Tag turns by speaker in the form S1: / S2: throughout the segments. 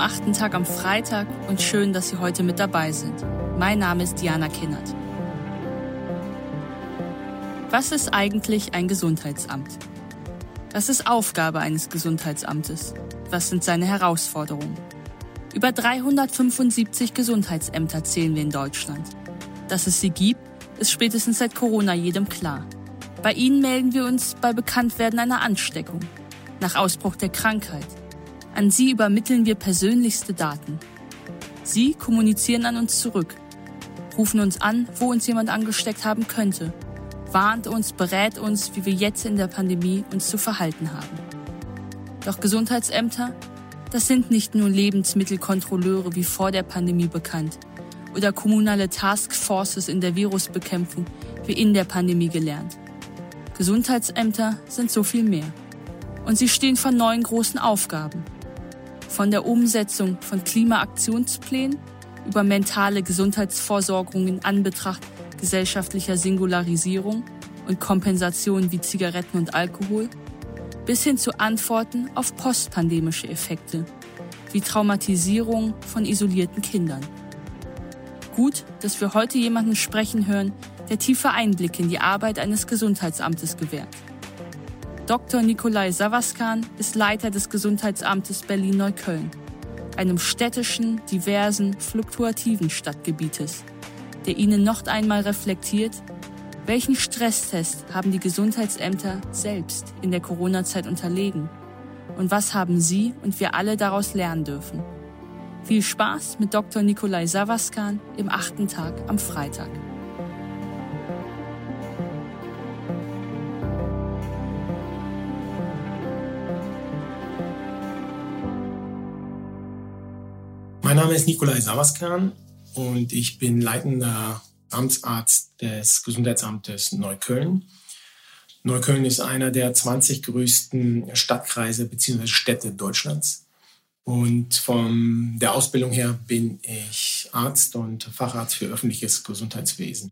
S1: achten Tag am Freitag und schön, dass Sie heute mit dabei sind. Mein Name ist Diana Kinnert. Was ist eigentlich ein Gesundheitsamt? Was ist Aufgabe eines Gesundheitsamtes? Was sind seine Herausforderungen? Über 375 Gesundheitsämter zählen wir in Deutschland. Dass es sie gibt, ist spätestens seit Corona jedem klar. Bei ihnen melden wir uns bei Bekanntwerden einer Ansteckung, nach Ausbruch der Krankheit. An sie übermitteln wir persönlichste Daten. Sie kommunizieren an uns zurück, rufen uns an, wo uns jemand angesteckt haben könnte warnt uns, berät uns, wie wir jetzt in der Pandemie uns zu verhalten haben. Doch Gesundheitsämter, das sind nicht nur Lebensmittelkontrolleure wie vor der Pandemie bekannt oder kommunale Taskforces in der Virusbekämpfung wie in der Pandemie gelernt. Gesundheitsämter sind so viel mehr. Und sie stehen vor neuen großen Aufgaben. Von der Umsetzung von Klimaaktionsplänen über mentale Gesundheitsvorsorgung in Anbetracht gesellschaftlicher Singularisierung und Kompensation wie Zigaretten und Alkohol, bis hin zu Antworten auf postpandemische Effekte, wie Traumatisierung von isolierten Kindern. Gut, dass wir heute jemanden sprechen hören, der tiefe Einblicke in die Arbeit eines Gesundheitsamtes gewährt. Dr. Nikolai Savaskan ist Leiter des Gesundheitsamtes Berlin-Neukölln, einem städtischen, diversen, fluktuativen Stadtgebietes der Ihnen noch einmal reflektiert, welchen Stresstest haben die Gesundheitsämter selbst in der Corona-Zeit unterlegen und was haben Sie und wir alle daraus lernen dürfen. Viel Spaß mit Dr. Nikolai Savaskan im achten Tag am Freitag.
S2: Mein Name ist Nikolai Savaskan und ich bin leitender Amtsarzt des Gesundheitsamtes Neukölln. Neukölln ist einer der 20 größten Stadtkreise bzw. Städte Deutschlands. Und von der Ausbildung her bin ich Arzt und Facharzt für öffentliches Gesundheitswesen.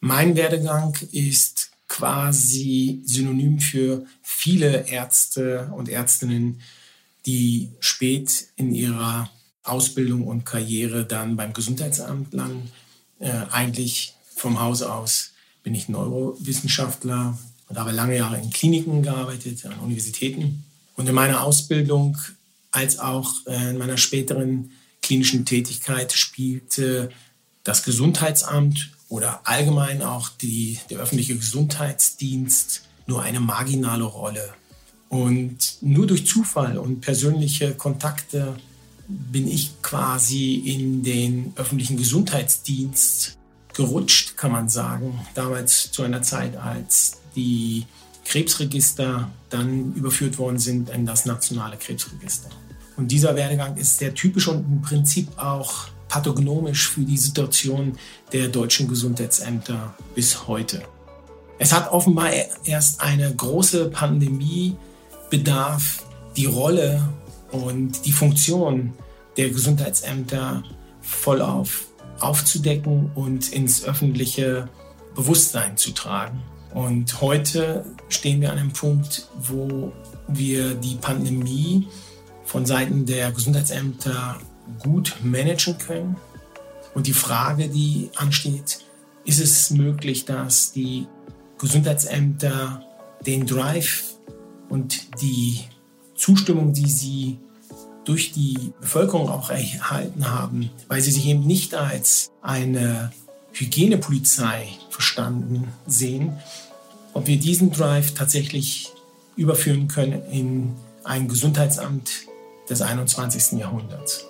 S2: Mein Werdegang ist quasi synonym für viele Ärzte und Ärztinnen, die spät in ihrer Ausbildung und Karriere dann beim Gesundheitsamt landen. Äh, eigentlich vom Hause aus bin ich Neurowissenschaftler und habe lange Jahre in Kliniken gearbeitet, an Universitäten. Und in meiner Ausbildung als auch in meiner späteren klinischen Tätigkeit spielte das Gesundheitsamt oder allgemein auch die, der öffentliche Gesundheitsdienst nur eine marginale Rolle. Und nur durch Zufall und persönliche Kontakte bin ich quasi in den öffentlichen Gesundheitsdienst gerutscht, kann man sagen. Damals zu einer Zeit, als die Krebsregister dann überführt worden sind in das nationale Krebsregister. Und dieser Werdegang ist sehr typisch und im Prinzip auch pathognomisch für die Situation der deutschen Gesundheitsämter bis heute. Es hat offenbar erst eine große Pandemie bedarf, die Rolle und die Funktion der Gesundheitsämter voll auf aufzudecken und ins öffentliche Bewusstsein zu tragen. Und heute stehen wir an einem Punkt, wo wir die Pandemie von Seiten der Gesundheitsämter gut managen können. Und die Frage, die ansteht, ist es möglich, dass die Gesundheitsämter den Drive und die Zustimmung, die sie durch die Bevölkerung auch erhalten haben, weil sie sich eben nicht als eine Hygienepolizei verstanden sehen, ob wir diesen Drive tatsächlich überführen können in ein Gesundheitsamt des 21. Jahrhunderts.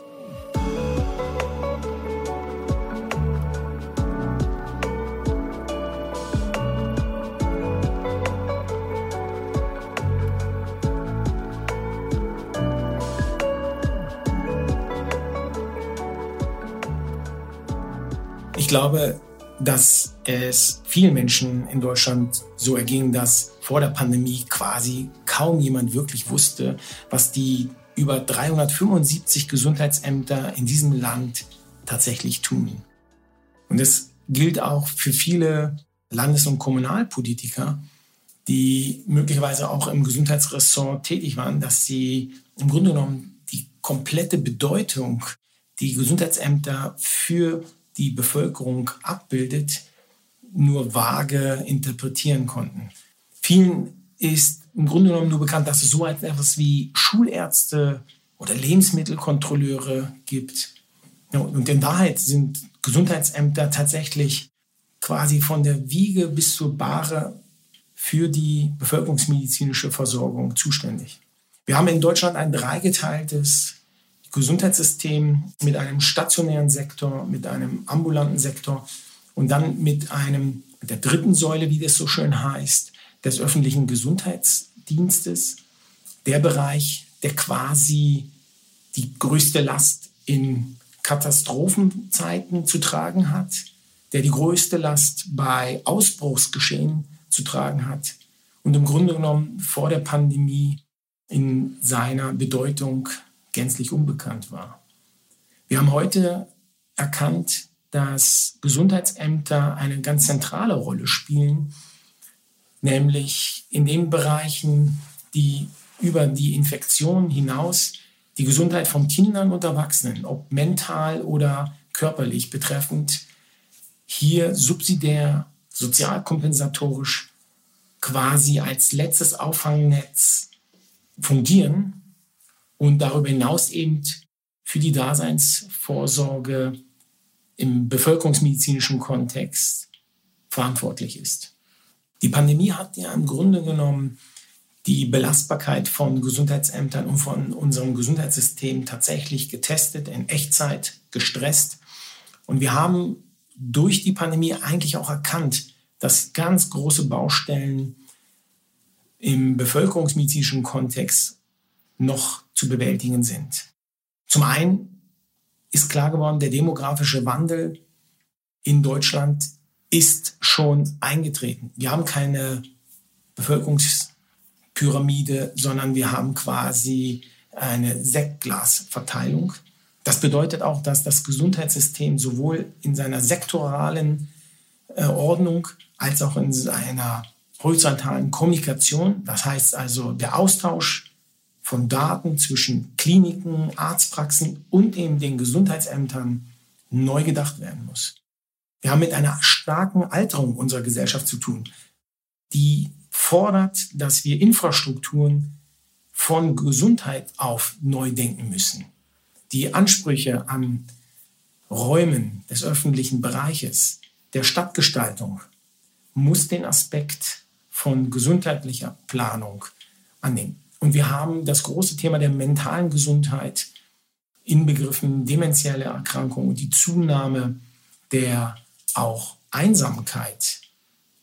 S2: Glaube, dass es vielen Menschen in Deutschland so erging, dass vor der Pandemie quasi kaum jemand wirklich wusste, was die über 375 Gesundheitsämter in diesem Land tatsächlich tun. Und das gilt auch für viele Landes- und Kommunalpolitiker, die möglicherweise auch im Gesundheitsressort tätig waren, dass sie im Grunde genommen die komplette Bedeutung, die Gesundheitsämter für die Bevölkerung abbildet, nur vage interpretieren konnten. Vielen ist im Grunde genommen nur bekannt, dass es so etwas wie Schulärzte oder Lebensmittelkontrolleure gibt. Und in Wahrheit sind Gesundheitsämter tatsächlich quasi von der Wiege bis zur Bahre für die bevölkerungsmedizinische Versorgung zuständig. Wir haben in Deutschland ein dreigeteiltes Gesundheitssystem mit einem stationären Sektor, mit einem ambulanten Sektor und dann mit einem der dritten Säule, wie das so schön heißt, des öffentlichen Gesundheitsdienstes, der Bereich, der quasi die größte Last in Katastrophenzeiten zu tragen hat, der die größte Last bei Ausbruchsgeschehen zu tragen hat und im Grunde genommen vor der Pandemie in seiner Bedeutung gänzlich unbekannt war. Wir haben heute erkannt, dass Gesundheitsämter eine ganz zentrale Rolle spielen, nämlich in den Bereichen, die über die Infektion hinaus die Gesundheit von Kindern und Erwachsenen, ob mental oder körperlich betreffend, hier subsidiär sozialkompensatorisch quasi als letztes Auffangnetz fungieren und darüber hinaus eben für die Daseinsvorsorge im bevölkerungsmedizinischen Kontext verantwortlich ist. Die Pandemie hat ja im Grunde genommen die Belastbarkeit von Gesundheitsämtern und von unserem Gesundheitssystem tatsächlich getestet, in Echtzeit gestresst. Und wir haben durch die Pandemie eigentlich auch erkannt, dass ganz große Baustellen im bevölkerungsmedizinischen Kontext noch zu bewältigen sind. Zum einen ist klar geworden, der demografische Wandel in Deutschland ist schon eingetreten. Wir haben keine Bevölkerungspyramide, sondern wir haben quasi eine Sektglasverteilung. Das bedeutet auch, dass das Gesundheitssystem sowohl in seiner sektoralen äh, Ordnung als auch in seiner horizontalen Kommunikation, das heißt also der Austausch von Daten zwischen Kliniken, Arztpraxen und eben den Gesundheitsämtern neu gedacht werden muss. Wir haben mit einer starken Alterung unserer Gesellschaft zu tun, die fordert, dass wir Infrastrukturen von Gesundheit auf neu denken müssen die Ansprüche an Räumen des öffentlichen Bereiches, der Stadtgestaltung, muss den Aspekt von gesundheitlicher Planung annehmen. Und wir haben das große Thema der mentalen Gesundheit inbegriffen, demenzielle Erkrankungen und die Zunahme der auch Einsamkeit,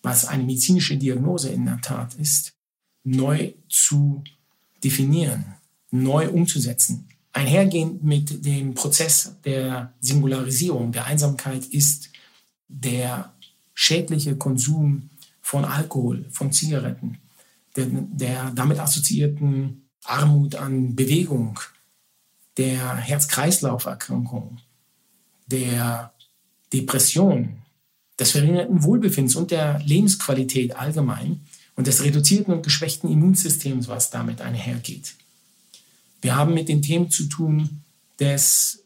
S2: was eine medizinische Diagnose in der Tat ist, neu zu definieren, neu umzusetzen, Einhergehend mit dem Prozess der Singularisierung, der Einsamkeit ist der schädliche Konsum von Alkohol, von Zigaretten, der, der damit assoziierten Armut an Bewegung, der Herz-Kreislauf-Erkrankung, der Depression, des verringerten Wohlbefindens und der Lebensqualität allgemein und des reduzierten und geschwächten Immunsystems, was damit einhergeht. Wir haben mit den Themen zu tun des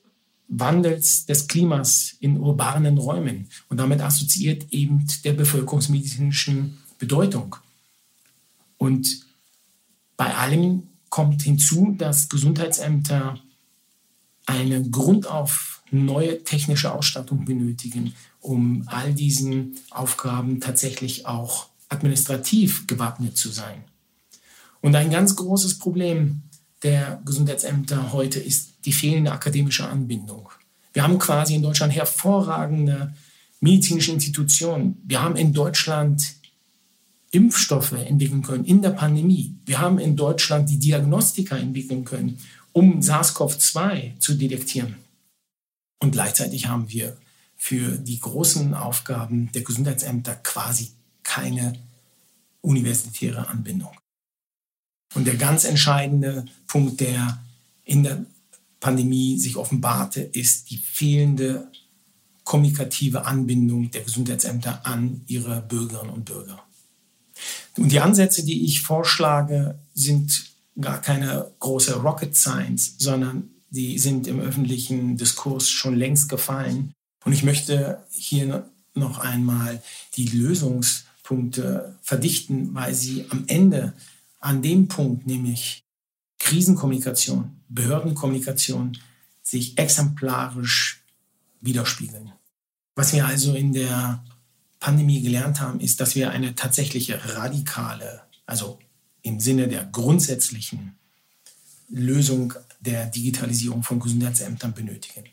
S2: Wandels des Klimas in urbanen Räumen und damit assoziiert eben der bevölkerungsmedizinischen Bedeutung. Und bei allem kommt hinzu, dass Gesundheitsämter eine grundauf neue technische Ausstattung benötigen, um all diesen Aufgaben tatsächlich auch administrativ gewappnet zu sein. Und ein ganz großes Problem der Gesundheitsämter heute ist die fehlende akademische Anbindung. Wir haben quasi in Deutschland hervorragende medizinische Institutionen. Wir haben in Deutschland Impfstoffe entwickeln können in der Pandemie. Wir haben in Deutschland die Diagnostika entwickeln können, um SARS-CoV-2 zu detektieren. Und gleichzeitig haben wir für die großen Aufgaben der Gesundheitsämter quasi keine universitäre Anbindung. Und der ganz entscheidende Punkt, der in der Pandemie sich offenbarte, ist die fehlende kommunikative Anbindung der Gesundheitsämter an ihre Bürgerinnen und Bürger. Und die Ansätze, die ich vorschlage, sind gar keine große Rocket Science, sondern die sind im öffentlichen Diskurs schon längst gefallen. Und ich möchte hier noch einmal die Lösungspunkte verdichten, weil sie am Ende an dem Punkt, nämlich Krisenkommunikation, Behördenkommunikation, sich exemplarisch widerspiegeln. Was wir also in der Pandemie gelernt haben, ist, dass wir eine tatsächliche radikale, also im Sinne der grundsätzlichen Lösung der Digitalisierung von Gesundheitsämtern benötigen.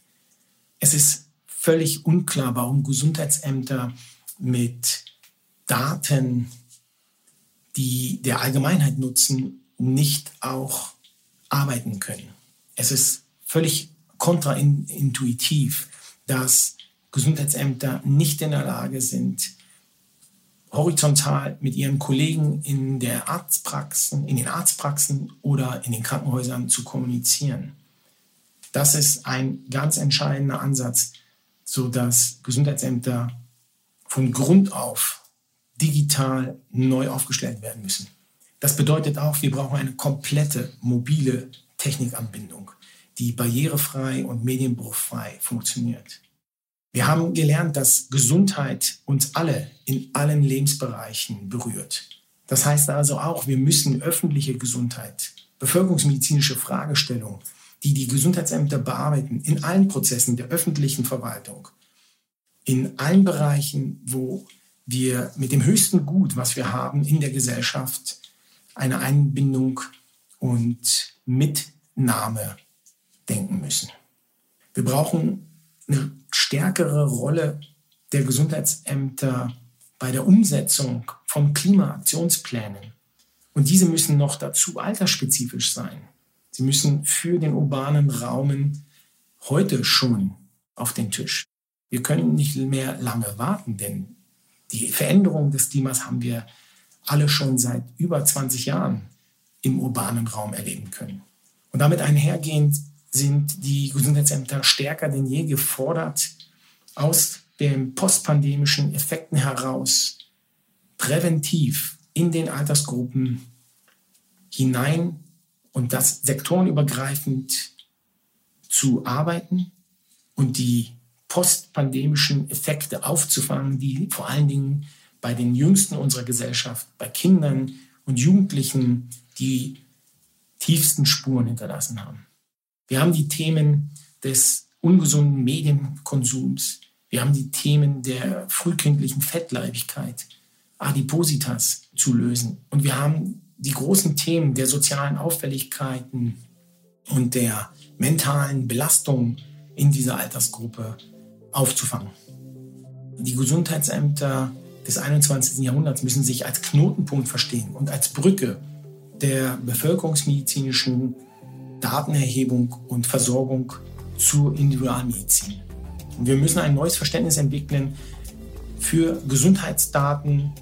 S2: Es ist völlig unklar, warum Gesundheitsämter mit Daten, die der Allgemeinheit nutzen, nicht auch arbeiten können. Es ist völlig kontraintuitiv, dass Gesundheitsämter nicht in der Lage sind, horizontal mit ihren Kollegen in der Arztpraxen, in den Arztpraxen oder in den Krankenhäusern zu kommunizieren. Das ist ein ganz entscheidender Ansatz, sodass Gesundheitsämter von Grund auf digital neu aufgestellt werden müssen. Das bedeutet auch, wir brauchen eine komplette mobile Technikanbindung die barrierefrei und medienbruchfrei funktioniert. Wir haben gelernt, dass Gesundheit uns alle in allen Lebensbereichen berührt. Das heißt also auch, wir müssen öffentliche Gesundheit, bevölkerungsmedizinische Fragestellungen, die die Gesundheitsämter bearbeiten, in allen Prozessen der öffentlichen Verwaltung, in allen Bereichen, wo wir mit dem höchsten Gut, was wir haben in der Gesellschaft, eine Einbindung und Mitnahme denken müssen. Wir brauchen eine stärkere Rolle der Gesundheitsämter bei der Umsetzung von Klimaaktionsplänen. Und diese müssen noch dazu altersspezifisch sein. Sie müssen für den urbanen Raum heute schon auf den Tisch. Wir können nicht mehr lange warten, denn die Veränderung des Klimas haben wir alle schon seit über 20 Jahren im urbanen Raum erleben können. Und damit einhergehend sind die Gesundheitsämter stärker denn je gefordert, aus den postpandemischen Effekten heraus präventiv in den Altersgruppen hinein und das sektorenübergreifend zu arbeiten und die postpandemischen Effekte aufzufangen, die vor allen Dingen bei den Jüngsten unserer Gesellschaft, bei Kindern und Jugendlichen die tiefsten Spuren hinterlassen haben. Wir haben die Themen des ungesunden Medienkonsums. Wir haben die Themen der frühkindlichen Fettleibigkeit, Adipositas zu lösen. Und wir haben die großen Themen der sozialen Auffälligkeiten und der mentalen Belastung in dieser Altersgruppe aufzufangen. Die Gesundheitsämter des 21. Jahrhunderts müssen sich als Knotenpunkt verstehen und als Brücke der bevölkerungsmedizinischen Datenerhebung und Versorgung zur Individualmedizin. Und wir müssen ein neues Verständnis entwickeln für Gesundheitsdaten,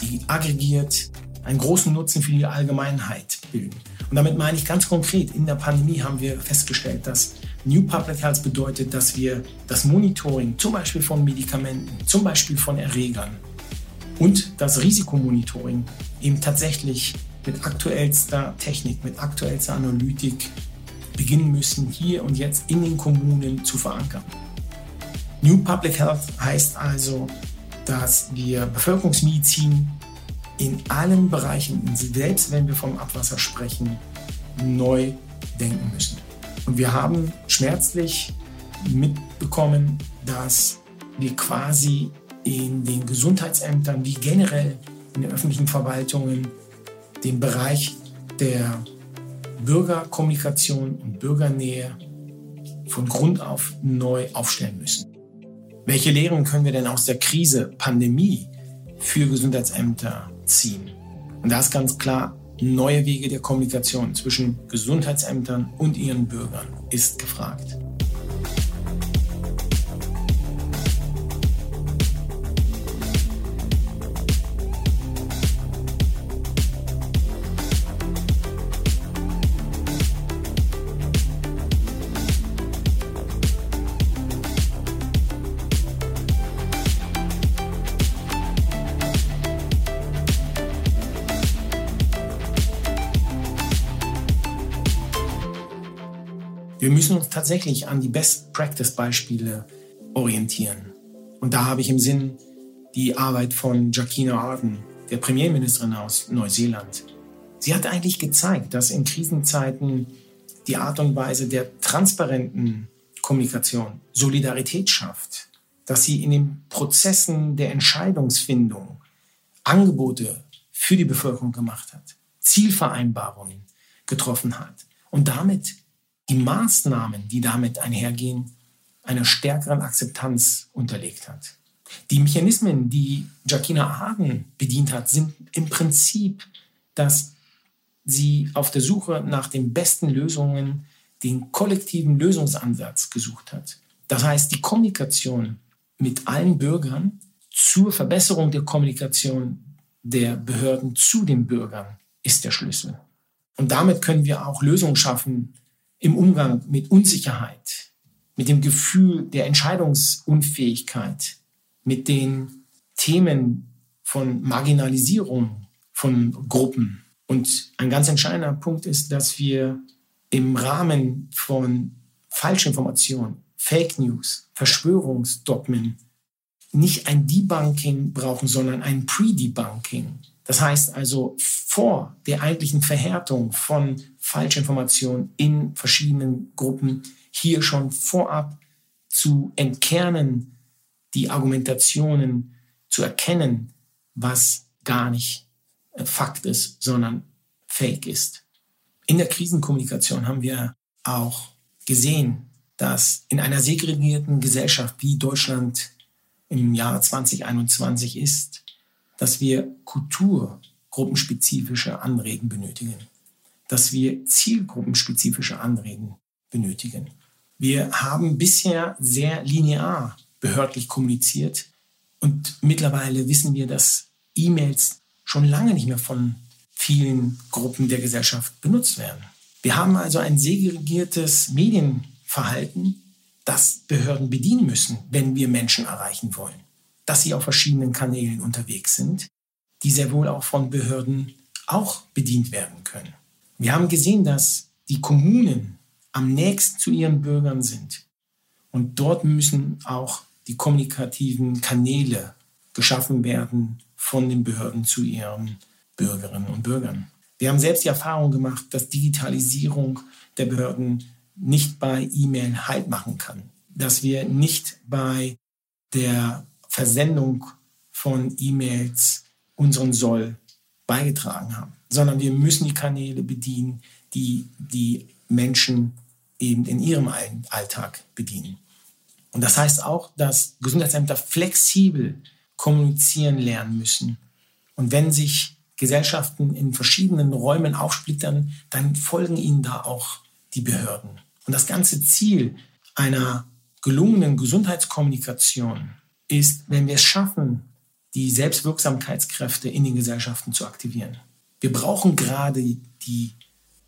S2: die aggregiert einen großen Nutzen für die Allgemeinheit bilden. Und damit meine ich ganz konkret, in der Pandemie haben wir festgestellt, dass New Public Health bedeutet, dass wir das Monitoring zum Beispiel von Medikamenten, zum Beispiel von Erregern und das Risikomonitoring eben tatsächlich mit aktuellster Technik, mit aktuellster Analytik beginnen müssen, hier und jetzt in den Kommunen zu verankern. New Public Health heißt also, dass wir Bevölkerungsmedizin in allen Bereichen, selbst wenn wir vom Abwasser sprechen, neu denken müssen. Und wir haben schmerzlich mitbekommen, dass wir quasi in den Gesundheitsämtern wie generell in den öffentlichen Verwaltungen den Bereich der Bürgerkommunikation und Bürgernähe von Grund auf neu aufstellen müssen. Welche Lehren können wir denn aus der Krise, Pandemie für Gesundheitsämter ziehen? Und da ist ganz klar, neue Wege der Kommunikation zwischen Gesundheitsämtern und ihren Bürgern ist gefragt. Müssen uns tatsächlich an die Best-Practice-Beispiele orientieren. Und da habe ich im Sinn die Arbeit von Jacinda Ardern, der Premierministerin aus Neuseeland. Sie hat eigentlich gezeigt, dass in Krisenzeiten die Art und Weise der transparenten Kommunikation Solidarität schafft, dass sie in den Prozessen der Entscheidungsfindung Angebote für die Bevölkerung gemacht hat, Zielvereinbarungen getroffen hat und damit die Maßnahmen, die damit einhergehen, einer stärkeren Akzeptanz unterlegt hat. Die Mechanismen, die Jacquina Hagen bedient hat, sind im Prinzip, dass sie auf der Suche nach den besten Lösungen den kollektiven Lösungsansatz gesucht hat. Das heißt, die Kommunikation mit allen Bürgern zur Verbesserung der Kommunikation der Behörden zu den Bürgern ist der Schlüssel. Und damit können wir auch Lösungen schaffen im Umgang mit Unsicherheit, mit dem Gefühl der Entscheidungsunfähigkeit, mit den Themen von Marginalisierung von Gruppen. Und ein ganz entscheidender Punkt ist, dass wir im Rahmen von Falschinformationen, Fake News, Verschwörungsdogmen nicht ein Debunking brauchen, sondern ein Pre-Debunking. Das heißt also vor der eigentlichen Verhärtung von Falschinformationen in verschiedenen Gruppen hier schon vorab zu entkernen, die Argumentationen zu erkennen, was gar nicht äh, Fakt ist, sondern Fake ist. In der Krisenkommunikation haben wir auch gesehen, dass in einer segregierten Gesellschaft wie Deutschland im Jahr 2021 ist, dass wir kulturgruppenspezifische Anreden benötigen, dass wir zielgruppenspezifische Anreden benötigen. Wir haben bisher sehr linear behördlich kommuniziert und mittlerweile wissen wir, dass E-Mails schon lange nicht mehr von vielen Gruppen der Gesellschaft benutzt werden. Wir haben also ein segregiertes Medienverhalten, das Behörden bedienen müssen, wenn wir Menschen erreichen wollen. Dass sie auf verschiedenen Kanälen unterwegs sind, die sehr wohl auch von Behörden auch bedient werden können. Wir haben gesehen, dass die Kommunen am nächsten zu ihren Bürgern sind. Und dort müssen auch die kommunikativen Kanäle geschaffen werden von den Behörden zu ihren Bürgerinnen und Bürgern. Wir haben selbst die Erfahrung gemacht, dass Digitalisierung der Behörden nicht bei E-Mail Halt machen kann, dass wir nicht bei der Versendung von E-Mails unseren Soll beigetragen haben, sondern wir müssen die Kanäle bedienen, die die Menschen eben in ihrem Alltag bedienen. Und das heißt auch, dass Gesundheitsämter flexibel kommunizieren lernen müssen. Und wenn sich Gesellschaften in verschiedenen Räumen aufsplittern, dann folgen ihnen da auch die Behörden. Und das ganze Ziel einer gelungenen Gesundheitskommunikation ist, wenn wir es schaffen, die Selbstwirksamkeitskräfte in den Gesellschaften zu aktivieren. Wir brauchen gerade die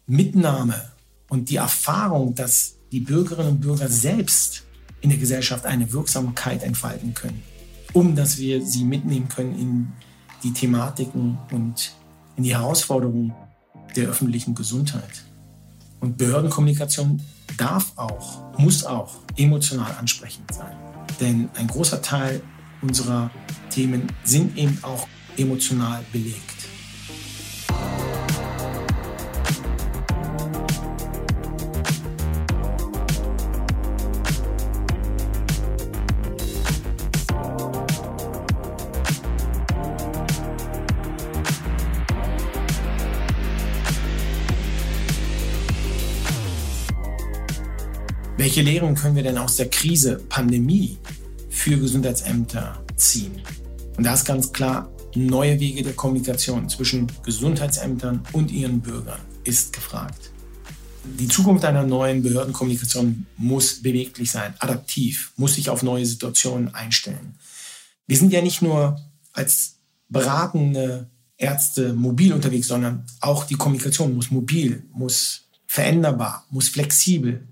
S2: Mitnahme und die Erfahrung, dass die Bürgerinnen und Bürger selbst in der Gesellschaft eine Wirksamkeit entfalten können, um dass wir sie mitnehmen können in die Thematiken und in die Herausforderungen der öffentlichen Gesundheit. Und Behördenkommunikation darf auch, muss auch emotional ansprechend sein. Denn ein großer Teil unserer Themen sind eben auch emotional belegt. Welche Lehren können wir denn aus der Krise, Pandemie für Gesundheitsämter ziehen? Und da ist ganz klar, neue Wege der Kommunikation zwischen Gesundheitsämtern und ihren Bürgern ist gefragt. Die Zukunft einer neuen Behördenkommunikation muss beweglich sein, adaptiv, muss sich auf neue Situationen einstellen. Wir sind ja nicht nur als beratende Ärzte mobil unterwegs, sondern auch die Kommunikation muss mobil, muss veränderbar, muss flexibel,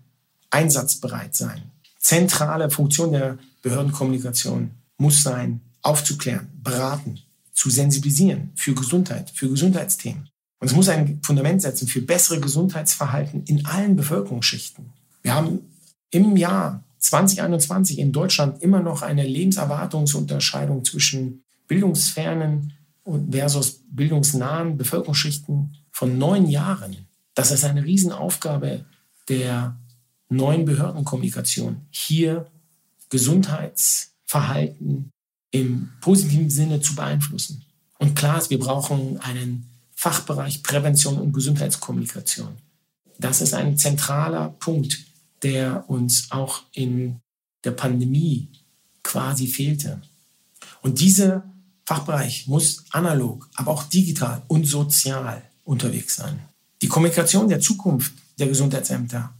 S2: einsatzbereit sein. Zentrale Funktion der Behördenkommunikation muss sein, aufzuklären, beraten, zu sensibilisieren für Gesundheit, für Gesundheitsthemen. Und es muss ein Fundament setzen für bessere Gesundheitsverhalten in allen Bevölkerungsschichten. Wir haben im Jahr 2021 in Deutschland immer noch eine Lebenserwartungsunterscheidung zwischen bildungsfernen versus bildungsnahen Bevölkerungsschichten von neun Jahren. Das ist eine Riesenaufgabe der neuen Behördenkommunikation, hier Gesundheitsverhalten im positiven Sinne zu beeinflussen. Und klar ist, wir brauchen einen Fachbereich Prävention und Gesundheitskommunikation. Das ist ein zentraler Punkt, der uns auch in der Pandemie quasi fehlte. Und dieser Fachbereich muss analog, aber auch digital und sozial unterwegs sein. Die Kommunikation der Zukunft der Gesundheitsämter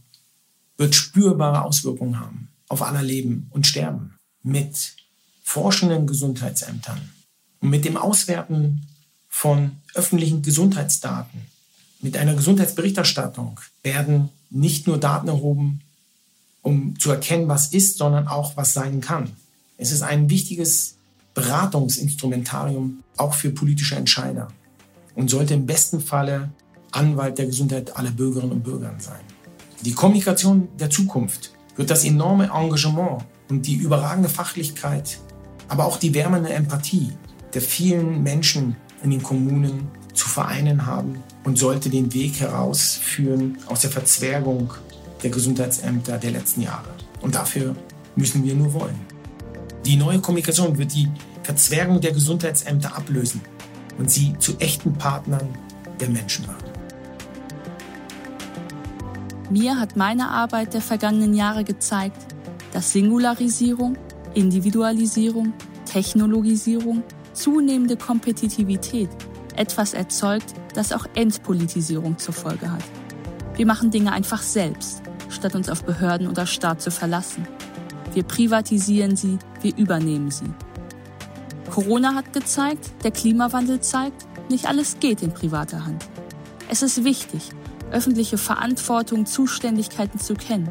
S2: wird spürbare Auswirkungen haben auf aller Leben und Sterben mit forschenden Gesundheitsämtern und mit dem Auswerten von öffentlichen Gesundheitsdaten, mit einer Gesundheitsberichterstattung werden nicht nur Daten erhoben, um zu erkennen, was ist, sondern auch, was sein kann. Es ist ein wichtiges Beratungsinstrumentarium auch für politische Entscheider und sollte im besten Falle Anwalt der Gesundheit aller Bürgerinnen und Bürger sein. Die Kommunikation der Zukunft wird das enorme Engagement und die überragende Fachlichkeit, aber auch die wärmende Empathie der vielen Menschen in den Kommunen zu vereinen haben und sollte den Weg herausführen aus der Verzwergung der Gesundheitsämter der letzten Jahre. Und dafür müssen wir nur wollen. Die neue Kommunikation wird die Verzwergung der Gesundheitsämter ablösen und sie zu echten Partnern der Menschen machen.
S1: Mir hat meine Arbeit der vergangenen Jahre gezeigt, dass Singularisierung, Individualisierung, Technologisierung, zunehmende Kompetitivität etwas erzeugt, das auch Entpolitisierung zur Folge hat. Wir machen Dinge einfach selbst, statt uns auf Behörden oder Staat zu verlassen. Wir privatisieren sie, wir übernehmen sie. Corona hat gezeigt, der Klimawandel zeigt, nicht alles geht in privater Hand. Es ist wichtig, öffentliche Verantwortung, Zuständigkeiten zu kennen.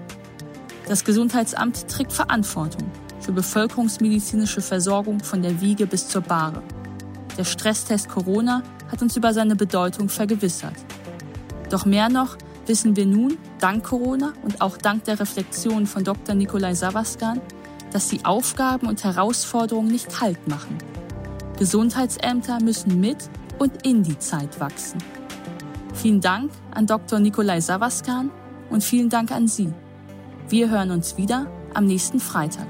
S1: Das Gesundheitsamt trägt Verantwortung für bevölkerungsmedizinische Versorgung von der Wiege bis zur Bahre. Der Stresstest Corona hat uns über seine Bedeutung vergewissert. Doch mehr noch wissen wir nun, dank Corona und auch dank der Reflexion von Dr. Nikolai Savaskan, dass die Aufgaben und Herausforderungen nicht kalt machen. Gesundheitsämter müssen mit und in die Zeit wachsen. Vielen Dank an Dr. Nikolai Savaskan und vielen Dank an Sie. Wir hören uns wieder am nächsten Freitag.